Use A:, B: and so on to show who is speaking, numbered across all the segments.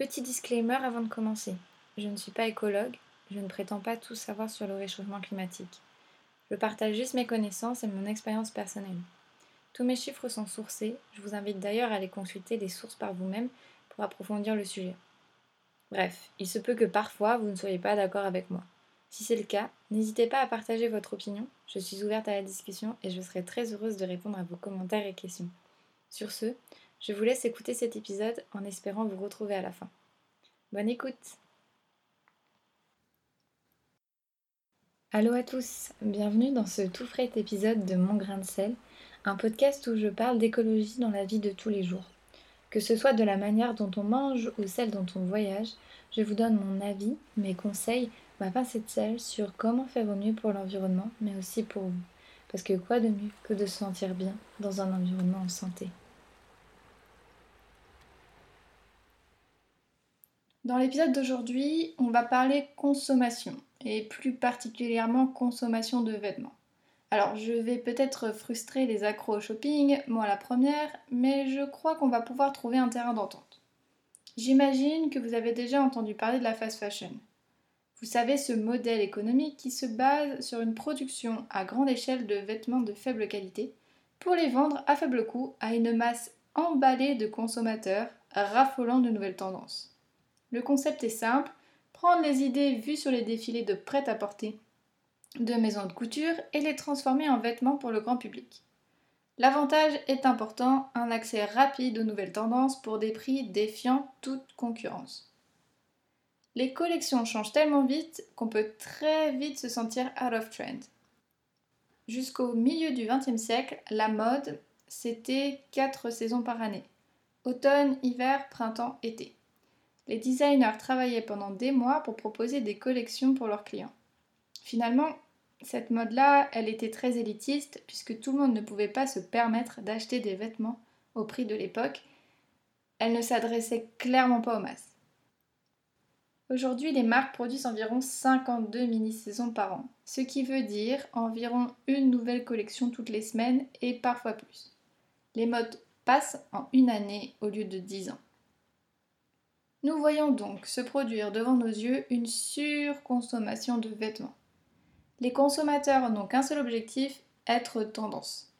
A: Petit disclaimer avant de commencer. Je ne suis pas écologue, je ne prétends pas tout savoir sur le réchauffement climatique. Je partage juste mes connaissances et mon expérience personnelle. Tous mes chiffres sont sourcés, je vous invite d'ailleurs à aller consulter les sources par vous-même pour approfondir le sujet. Bref, il se peut que parfois vous ne soyez pas d'accord avec moi. Si c'est le cas, n'hésitez pas à partager votre opinion, je suis ouverte à la discussion et je serai très heureuse de répondre à vos commentaires et questions. Sur ce, je vous laisse écouter cet épisode en espérant vous retrouver à la fin. Bonne écoute Allô à tous, bienvenue dans ce tout frais épisode de Mon grain de sel, un podcast où je parle d'écologie dans la vie de tous les jours. Que ce soit de la manière dont on mange ou celle dont on voyage, je vous donne mon avis, mes conseils, ma pincée de sel sur comment faire au mieux pour l'environnement, mais aussi pour vous. Parce que quoi de mieux que de se sentir bien dans un environnement en santé? Dans l'épisode d'aujourd'hui, on va parler consommation, et plus particulièrement consommation de vêtements. Alors je vais peut-être frustrer les accros au shopping, moi la première, mais je crois qu'on va pouvoir trouver un terrain d'entente. J'imagine que vous avez déjà entendu parler de la fast fashion. Vous savez ce modèle économique qui se base sur une production à grande échelle de vêtements de faible qualité pour les vendre à faible coût à une masse emballée de consommateurs raffolant de nouvelles tendances. Le concept est simple, prendre les idées vues sur les défilés de prêt-à-porter de maisons de couture et les transformer en vêtements pour le grand public. L'avantage est important, un accès rapide aux nouvelles tendances pour des prix défiant toute concurrence. Les collections changent tellement vite qu'on peut très vite se sentir out of trend. Jusqu'au milieu du XXe siècle, la mode, c'était 4 saisons par année. Automne, hiver, printemps, été. Les designers travaillaient pendant des mois pour proposer des collections pour leurs clients. Finalement, cette mode-là, elle était très élitiste puisque tout le monde ne pouvait pas se permettre d'acheter des vêtements au prix de l'époque. Elle ne s'adressait clairement pas aux masses. Aujourd'hui, les marques produisent environ 52 mini-saisons par an, ce qui veut dire environ une nouvelle collection toutes les semaines et parfois plus. Les modes passent en une année au lieu de 10 ans. Nous voyons donc se produire devant nos yeux une surconsommation de vêtements. Les consommateurs n'ont qu'un seul objectif, être tendance.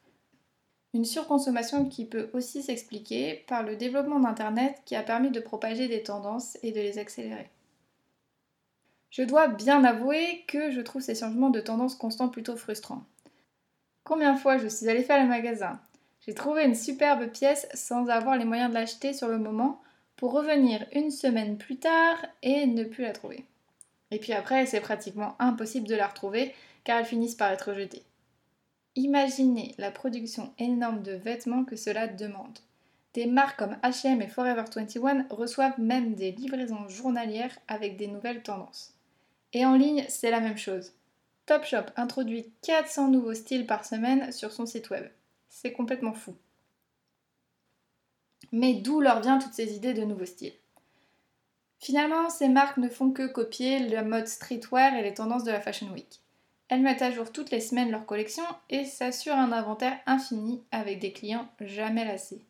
A: Une surconsommation qui peut aussi s'expliquer par le développement d'Internet qui a permis de propager des tendances et de les accélérer. Je dois bien avouer que je trouve ces changements de tendance constants plutôt frustrants. Combien de fois je suis allée faire le magasin? J'ai trouvé une superbe pièce sans avoir les moyens de l'acheter sur le moment pour revenir une semaine plus tard et ne plus la trouver. Et puis après, c'est pratiquement impossible de la retrouver car elles finissent par être jetées. Imaginez la production énorme de vêtements que cela demande. Des marques comme HM et Forever 21 reçoivent même des livraisons journalières avec des nouvelles tendances. Et en ligne, c'est la même chose. Topshop introduit 400 nouveaux styles par semaine sur son site web. C'est complètement fou. Mais d'où leur vient toutes ces idées de nouveaux styles? Finalement, ces marques ne font que copier la mode streetwear et les tendances de la Fashion Week. Elles mettent à jour toutes les semaines leur collection et s'assurent un inventaire infini avec des clients jamais lassés.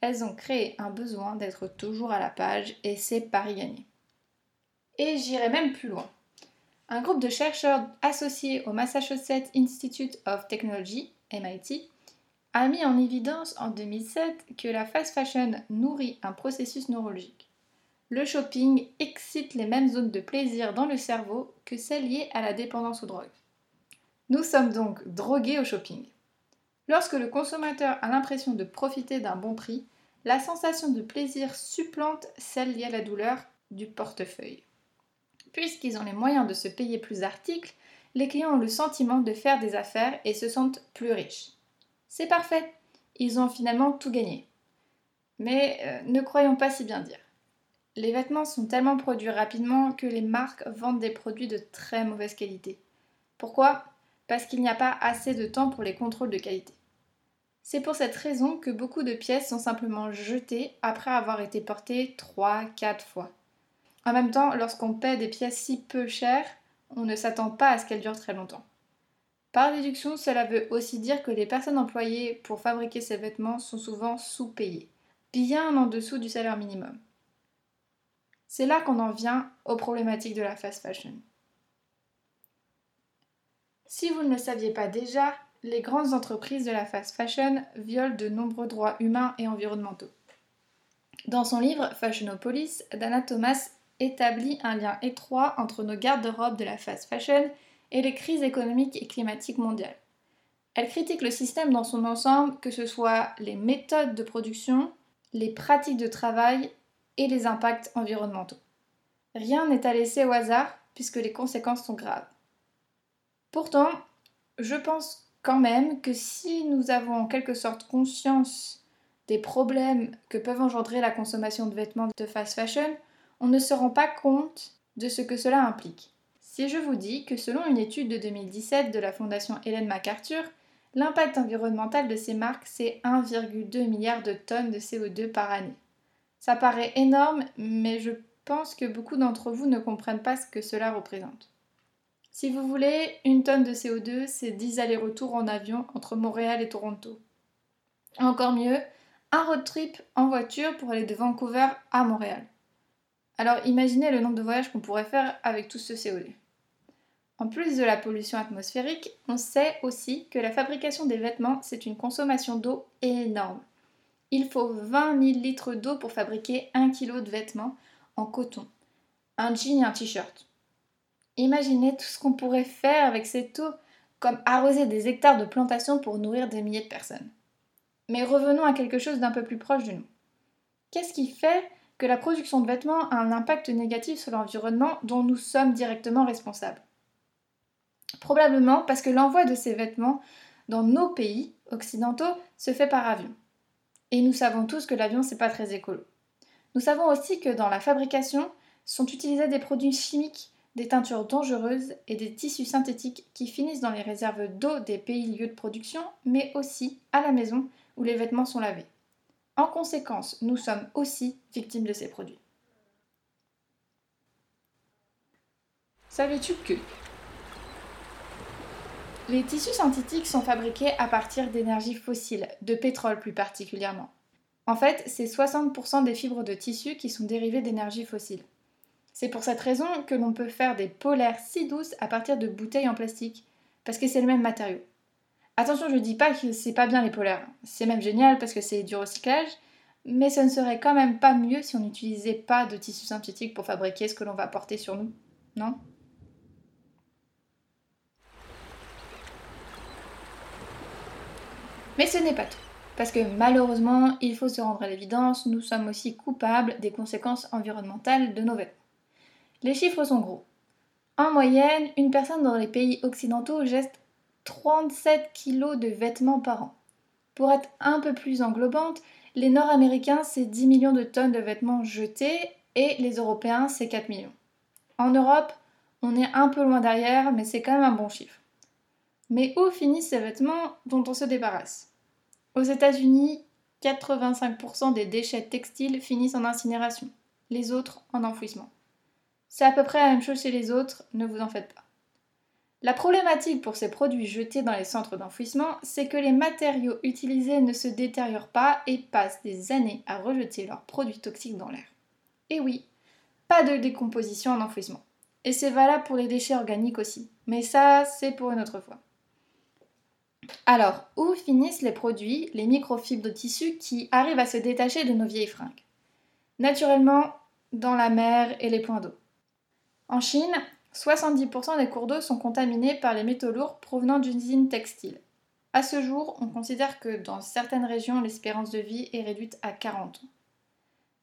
A: Elles ont créé un besoin d'être toujours à la page et c'est pari gagné. Et j'irai même plus loin. Un groupe de chercheurs associés au Massachusetts Institute of Technology, MIT, a mis en évidence en 2007 que la fast fashion nourrit un processus neurologique le shopping excite les mêmes zones de plaisir dans le cerveau que celles liées à la dépendance aux drogues. Nous sommes donc drogués au shopping. Lorsque le consommateur a l'impression de profiter d'un bon prix, la sensation de plaisir supplante celle liée à la douleur du portefeuille. Puisqu'ils ont les moyens de se payer plus d'articles, les clients ont le sentiment de faire des affaires et se sentent plus riches. C'est parfait, ils ont finalement tout gagné. Mais euh, ne croyons pas si bien dire. Les vêtements sont tellement produits rapidement que les marques vendent des produits de très mauvaise qualité. Pourquoi? Parce qu'il n'y a pas assez de temps pour les contrôles de qualité. C'est pour cette raison que beaucoup de pièces sont simplement jetées après avoir été portées 3-4 fois. En même temps, lorsqu'on paie des pièces si peu chères, on ne s'attend pas à ce qu'elles durent très longtemps. Par déduction, cela veut aussi dire que les personnes employées pour fabriquer ces vêtements sont souvent sous-payées, bien en dessous du salaire minimum. C'est là qu'on en vient aux problématiques de la fast fashion. Si vous ne le saviez pas déjà, les grandes entreprises de la fast fashion violent de nombreux droits humains et environnementaux. Dans son livre Fashionopolis, Dana Thomas établit un lien étroit entre nos garde-robes de la fast fashion et les crises économiques et climatiques mondiales. Elle critique le système dans son ensemble, que ce soit les méthodes de production, les pratiques de travail et les impacts environnementaux. Rien n'est à laisser au hasard puisque les conséquences sont graves. Pourtant, je pense quand même que si nous avons en quelque sorte conscience des problèmes que peuvent engendrer la consommation de vêtements de fast fashion, on ne se rend pas compte de ce que cela implique. Si je vous dis que selon une étude de 2017 de la Fondation Hélène MacArthur, l'impact environnemental de ces marques, c'est 1,2 milliard de tonnes de CO2 par année. Ça paraît énorme, mais je pense que beaucoup d'entre vous ne comprennent pas ce que cela représente. Si vous voulez, une tonne de CO2, c'est 10 allers-retours en avion entre Montréal et Toronto. Encore mieux, un road trip en voiture pour aller de Vancouver à Montréal. Alors imaginez le nombre de voyages qu'on pourrait faire avec tout ce CO2. En plus de la pollution atmosphérique, on sait aussi que la fabrication des vêtements, c'est une consommation d'eau énorme. Il faut 20 000 litres d'eau pour fabriquer 1 kg de vêtements en coton, un jean et un t-shirt. Imaginez tout ce qu'on pourrait faire avec cette eau, comme arroser des hectares de plantations pour nourrir des milliers de personnes. Mais revenons à quelque chose d'un peu plus proche de nous. Qu'est-ce qui fait que la production de vêtements a un impact négatif sur l'environnement dont nous sommes directement responsables? Probablement parce que l'envoi de ces vêtements dans nos pays occidentaux se fait par avion. Et nous savons tous que l'avion c'est pas très écolo. Nous savons aussi que dans la fabrication sont utilisés des produits chimiques, des teintures dangereuses et des tissus synthétiques qui finissent dans les réserves d'eau des pays lieux de production, mais aussi à la maison où les vêtements sont lavés. En conséquence, nous sommes aussi victimes de ces produits. Savais-tu que les tissus synthétiques sont fabriqués à partir d'énergie fossile, de pétrole plus particulièrement. En fait, c'est 60% des fibres de tissu qui sont dérivées d'énergie fossile. C'est pour cette raison que l'on peut faire des polaires si douces à partir de bouteilles en plastique, parce que c'est le même matériau. Attention, je ne dis pas que c'est pas bien les polaires. C'est même génial parce que c'est du recyclage, mais ce ne serait quand même pas mieux si on n'utilisait pas de tissu synthétique pour fabriquer ce que l'on va porter sur nous, non? Mais ce n'est pas tout, parce que malheureusement, il faut se rendre à l'évidence, nous sommes aussi coupables des conséquences environnementales de nos vêtements. Les chiffres sont gros. En moyenne, une personne dans les pays occidentaux jette 37 kg de vêtements par an. Pour être un peu plus englobante, les Nord-Américains, c'est 10 millions de tonnes de vêtements jetés et les Européens, c'est 4 millions. En Europe, on est un peu loin derrière, mais c'est quand même un bon chiffre. Mais où finissent ces vêtements dont on se débarrasse? Aux États-Unis, 85% des déchets textiles finissent en incinération, les autres en enfouissement. C'est à peu près la même chose chez les autres, ne vous en faites pas. La problématique pour ces produits jetés dans les centres d'enfouissement, c'est que les matériaux utilisés ne se détériorent pas et passent des années à rejeter leurs produits toxiques dans l'air. Et oui, pas de décomposition en enfouissement. Et c'est valable pour les déchets organiques aussi. Mais ça, c'est pour une autre fois. Alors, où finissent les produits, les microfibres de tissu qui arrivent à se détacher de nos vieilles fringues? Naturellement, dans la mer et les points d'eau. En Chine, 70% des cours d'eau sont contaminés par les métaux lourds provenant d'usines textiles. À ce jour, on considère que dans certaines régions, l'espérance de vie est réduite à 40 ans.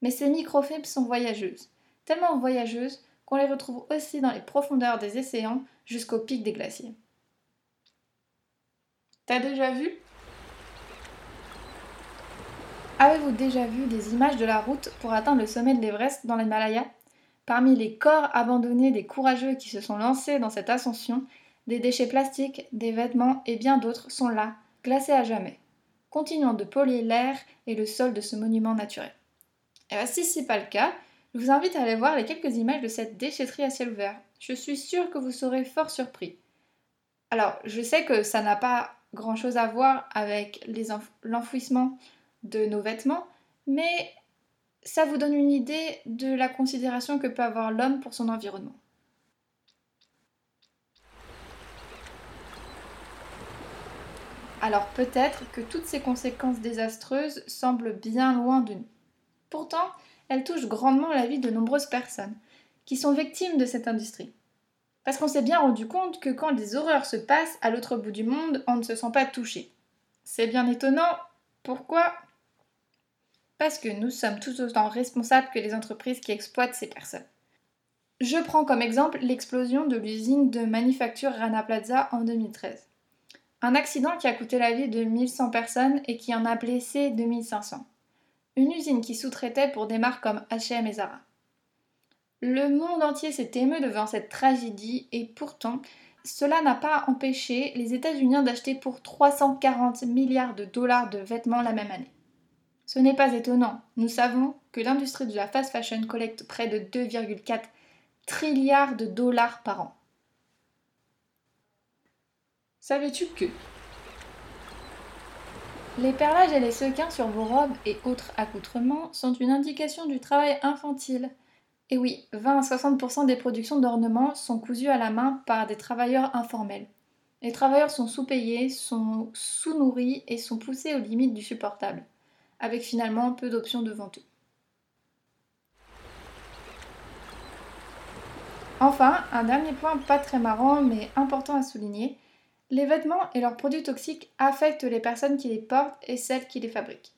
A: Mais ces microfibres sont voyageuses, tellement voyageuses qu'on les retrouve aussi dans les profondeurs des océans jusqu'au pic des glaciers. T'as déjà vu? Avez-vous déjà vu des images de la route pour atteindre le sommet de l'Everest dans l'Himalaya? Parmi les corps abandonnés des courageux qui se sont lancés dans cette ascension, des déchets plastiques, des vêtements et bien d'autres sont là, glacés à jamais, continuant de polluer l'air et le sol de ce monument naturel. Et bien, si ce n'est pas le cas, je vous invite à aller voir les quelques images de cette déchetterie à ciel ouvert. Je suis sûre que vous serez fort surpris. Alors, je sais que ça n'a pas grand-chose à voir avec l'enfouissement de nos vêtements, mais ça vous donne une idée de la considération que peut avoir l'homme pour son environnement. Alors peut-être que toutes ces conséquences désastreuses semblent bien loin de nous. Pourtant, elles touchent grandement la vie de nombreuses personnes qui sont victimes de cette industrie. Parce qu'on s'est bien rendu compte que quand des horreurs se passent à l'autre bout du monde, on ne se sent pas touché. C'est bien étonnant. Pourquoi? Parce que nous sommes tout autant responsables que les entreprises qui exploitent ces personnes. Je prends comme exemple l'explosion de l'usine de manufacture Rana Plaza en 2013. Un accident qui a coûté la vie de 1100 personnes et qui en a blessé 2500. Une usine qui sous-traitait pour des marques comme H&M et Zara. Le monde entier s'est ému devant cette tragédie et pourtant, cela n'a pas empêché les États-Unis d'acheter pour 340 milliards de dollars de vêtements la même année. Ce n'est pas étonnant, nous savons que l'industrie de la fast fashion collecte près de 2,4 trilliards de dollars par an. Savais-tu que les perlages et les sequins sur vos robes et autres accoutrements sont une indication du travail infantile. Et oui, 20 à 60% des productions d'ornements sont cousues à la main par des travailleurs informels. Les travailleurs sont sous-payés, sont sous-nourris et sont poussés aux limites du supportable, avec finalement peu d'options devant eux. Enfin, un dernier point pas très marrant mais important à souligner, les vêtements et leurs produits toxiques affectent les personnes qui les portent et celles qui les fabriquent.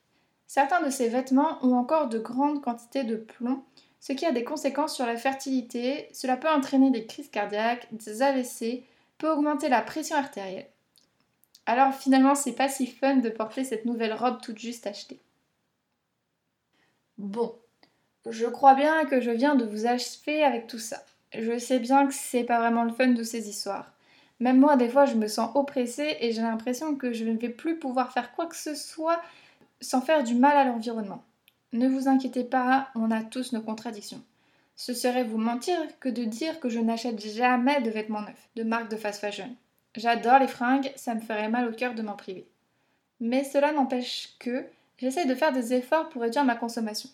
A: Certains de ces vêtements ont encore de grandes quantités de plomb, ce qui a des conséquences sur la fertilité, cela peut entraîner des crises cardiaques, des AVC, peut augmenter la pression artérielle. Alors finalement, c'est pas si fun de porter cette nouvelle robe toute juste achetée. Bon, je crois bien que je viens de vous achever avec tout ça. Je sais bien que c'est pas vraiment le fun de ces histoires. Même moi, des fois, je me sens oppressée et j'ai l'impression que je ne vais plus pouvoir faire quoi que ce soit sans faire du mal à l'environnement. Ne vous inquiétez pas, on a tous nos contradictions. Ce serait vous mentir que de dire que je n'achète jamais de vêtements neufs, de marques de fast fashion. J'adore les fringues, ça me ferait mal au cœur de m'en priver. Mais cela n'empêche que j'essaie de faire des efforts pour réduire ma consommation.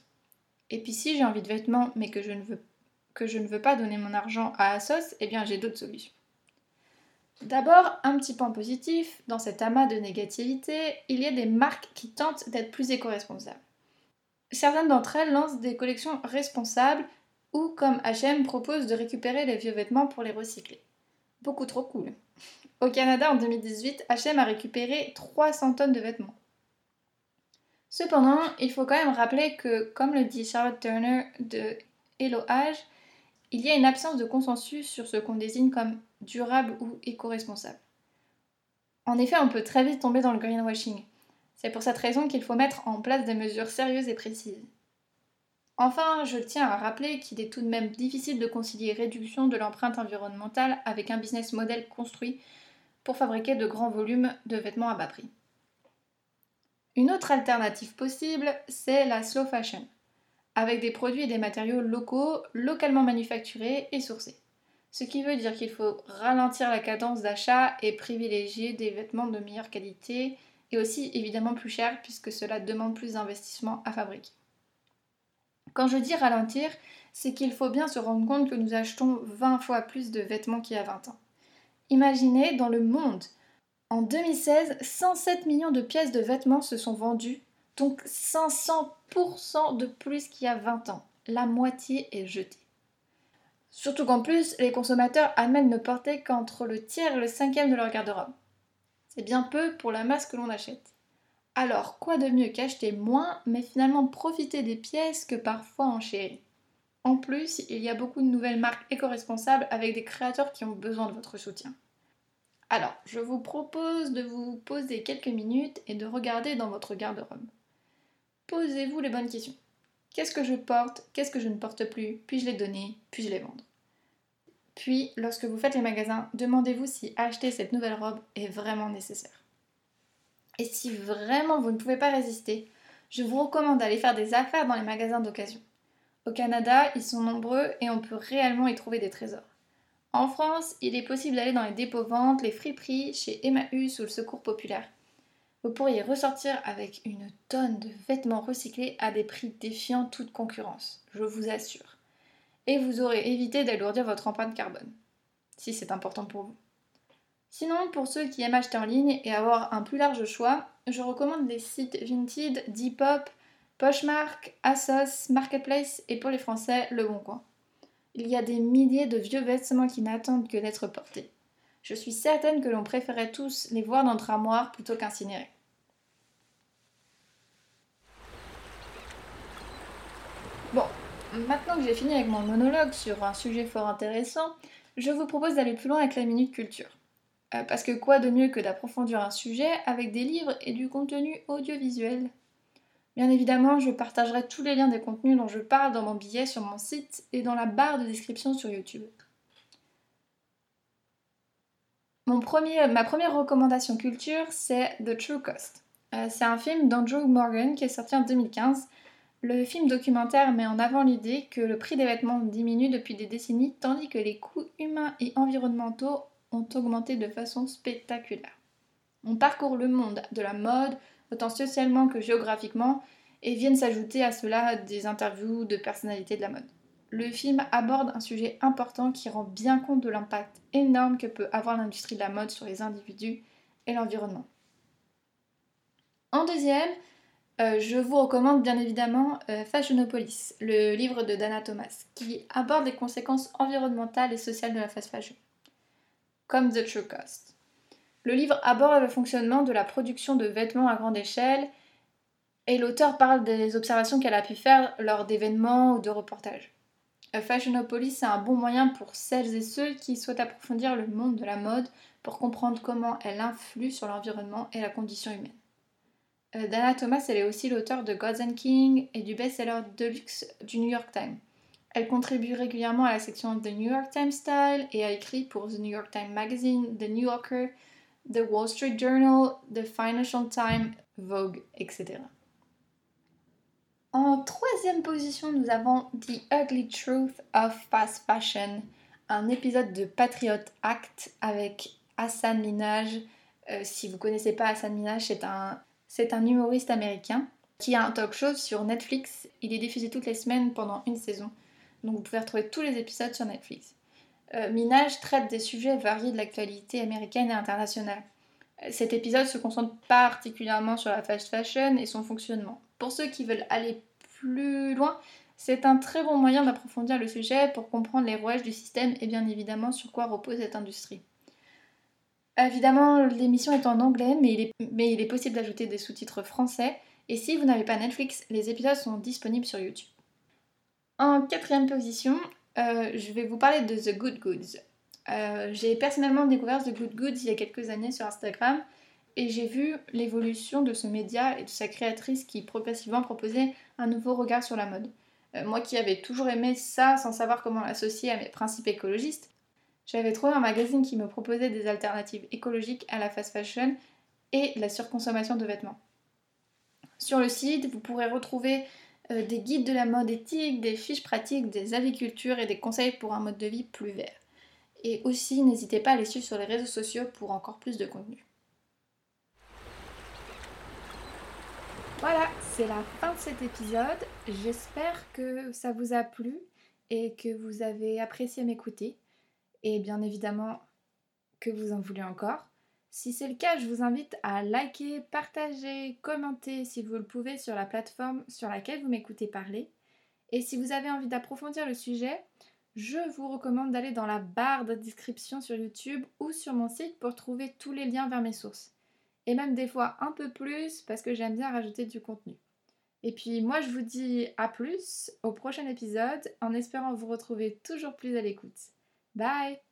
A: Et puis si j'ai envie de vêtements mais que je ne veux, que je ne veux pas donner mon argent à Asos, eh bien j'ai d'autres solutions. D'abord, un petit point positif, dans cet amas de négativité, il y a des marques qui tentent d'être plus éco-responsables. Certaines d'entre elles lancent des collections responsables ou, comme HM, proposent de récupérer les vieux vêtements pour les recycler. Beaucoup trop cool. Au Canada, en 2018, HM a récupéré 300 tonnes de vêtements. Cependant, il faut quand même rappeler que, comme le dit Charlotte Turner de Hello Age, il y a une absence de consensus sur ce qu'on désigne comme durable ou éco-responsable. En effet, on peut très vite tomber dans le greenwashing. C'est pour cette raison qu'il faut mettre en place des mesures sérieuses et précises. Enfin, je tiens à rappeler qu'il est tout de même difficile de concilier réduction de l'empreinte environnementale avec un business model construit pour fabriquer de grands volumes de vêtements à bas prix. Une autre alternative possible, c'est la slow fashion avec des produits et des matériaux locaux, localement manufacturés et sourcés. Ce qui veut dire qu'il faut ralentir la cadence d'achat et privilégier des vêtements de meilleure qualité et aussi évidemment plus chers puisque cela demande plus d'investissement à fabriquer. Quand je dis ralentir, c'est qu'il faut bien se rendre compte que nous achetons 20 fois plus de vêtements qu'il y a 20 ans. Imaginez, dans le monde, en 2016, 107 millions de pièces de vêtements se sont vendues donc 500% de plus qu'il y a 20 ans. La moitié est jetée. Surtout qu'en plus, les consommateurs admettent ne porter qu'entre le tiers et le cinquième de leur garde-robe. C'est bien peu pour la masse que l'on achète. Alors, quoi de mieux qu'acheter moins, mais finalement profiter des pièces que parfois en chérit En plus, il y a beaucoup de nouvelles marques éco-responsables avec des créateurs qui ont besoin de votre soutien. Alors, je vous propose de vous poser quelques minutes et de regarder dans votre garde-robe. Posez-vous les bonnes questions. Qu'est-ce que je porte? Qu'est-ce que je ne porte plus? Puis-je les donner? Puis-je les vendre? Puis, lorsque vous faites les magasins, demandez-vous si acheter cette nouvelle robe est vraiment nécessaire. Et si vraiment vous ne pouvez pas résister, je vous recommande d'aller faire des affaires dans les magasins d'occasion. Au Canada, ils sont nombreux et on peut réellement y trouver des trésors. En France, il est possible d'aller dans les dépôts ventes, les friperies, chez Emmaüs ou le Secours Populaire. vous pourriez ressortir avec une tonne de vêtements recyclés à des prix défiant toute concurrence, je vous assure. Et vous aurez évité d'alourdir votre empreinte carbone, si c'est important pour vous. Sinon, pour ceux qui aiment acheter en ligne et avoir un plus large choix, je recommande les sites Vinted, Depop, Poshmark, Asos, Marketplace et pour les Français, Le Bon Coin. Il y a des milliers de vieux vêtements qui n'attendent que d'être portés. Je suis certaine que l'on préférait tous les voir dans notre armoire plutôt qu'incinérer. Bon, maintenant que j'ai fini avec mon monologue sur un sujet fort intéressant, je vous propose d'aller plus loin avec la minute culture. Euh, parce que quoi de mieux que d'approfondir un sujet avec des livres et du contenu audiovisuel? Bien évidemment, je partagerai tous les liens des contenus dont je parle dans mon billet sur mon site et dans la barre de description sur YouTube. Ma première recommandation culture, c'est The True Cost. Euh, c'est un film d'Andrew Morgan qui est sorti en 2015. Le film documentaire met en avant l'idée que le prix des vêtements diminue depuis des décennies tandis que les coûts humains et environnementaux ont augmenté de façon spectaculaire. On parcourt le monde de la mode, autant socialement que géographiquement, et viennent s'ajouter à cela des interviews de personnalités de la mode. Le film aborde un sujet important qui rend bien compte de l'impact énorme que peut avoir l'industrie de la mode sur les individus et l'environnement. En deuxième, euh, je vous recommande bien évidemment euh, Fashionopolis, le livre de Dana Thomas, qui aborde les conséquences environnementales et sociales de la fast fashion, comme The True Cost. Le livre aborde le fonctionnement de la production de vêtements à grande échelle et l'auteur parle des observations qu'elle a pu faire lors d'événements ou de reportages. Fashionopolis, c'est un bon moyen pour celles et ceux qui souhaitent approfondir le monde de la mode pour comprendre comment elle influe sur l'environnement et la condition humaine. Euh, Dana Thomas, elle est aussi l'auteur de Gods and King et du best-seller Deluxe du New York Times. Elle contribue régulièrement à la section The New York Times Style et a écrit pour The New York Times Magazine, The New Yorker, The Wall Street Journal, The Financial Times, Vogue, etc. En troisième position, nous avons The Ugly Truth of Fast Fashion, un épisode de Patriot Act avec Hassan Minaj. Euh, si vous ne connaissez pas Hassan Minaj, c'est un, c'est un humoriste américain qui a un talk show sur Netflix. Il est diffusé toutes les semaines pendant une saison. Donc vous pouvez retrouver tous les épisodes sur Netflix. Euh, Minaj traite des sujets variés de l'actualité américaine et internationale. Euh, cet épisode se concentre particulièrement sur la fast fashion et son fonctionnement. Pour ceux qui veulent aller plus loin, c'est un très bon moyen d'approfondir le sujet pour comprendre les rouages du système et bien évidemment sur quoi repose cette industrie. Évidemment, l'émission est en anglais, mais il est, possible d'ajouter des sous-titres français. Et si vous n'avez pas Netflix, les épisodes sont disponibles sur YouTube. En quatrième position, euh, je vais vous parler de The Good Goods. Euh, j'ai personnellement découvert The Good Goods il y a quelques années sur Instagram et j'ai vu l'évolution de ce média et de sa créatrice qui progressivement proposait un nouveau regard sur la mode. Euh, moi qui avais toujours aimé ça sans savoir comment l'associer à mes principes écologistes, j'avais trouvé un magazine qui me proposait des alternatives écologiques à la fast fashion et la surconsommation de vêtements. Sur le site, vous pourrez retrouver euh, des guides de la mode éthique, des fiches pratiques, des avicultures et des conseils pour un mode de vie plus vert. Et aussi, n'hésitez pas à les suivre sur les réseaux sociaux pour encore plus de contenu. Voilà, c'est la fin de cet épisode. J'espère que ça vous a plu et que vous avez apprécié m'écouter. Et bien évidemment que vous en voulez encore. Si c'est le cas, je vous invite à liker, partager, commenter si vous le pouvez sur la plateforme sur laquelle vous m'écoutez parler. Et si vous avez envie d'approfondir le sujet, je vous recommande d'aller dans la barre de description sur YouTube ou sur mon site pour trouver tous les liens vers mes sources. Et même des fois un peu plus parce que j'aime bien rajouter du contenu. Et puis moi je vous dis à plus au prochain épisode en espérant vous retrouver toujours plus à l'écoute. Bye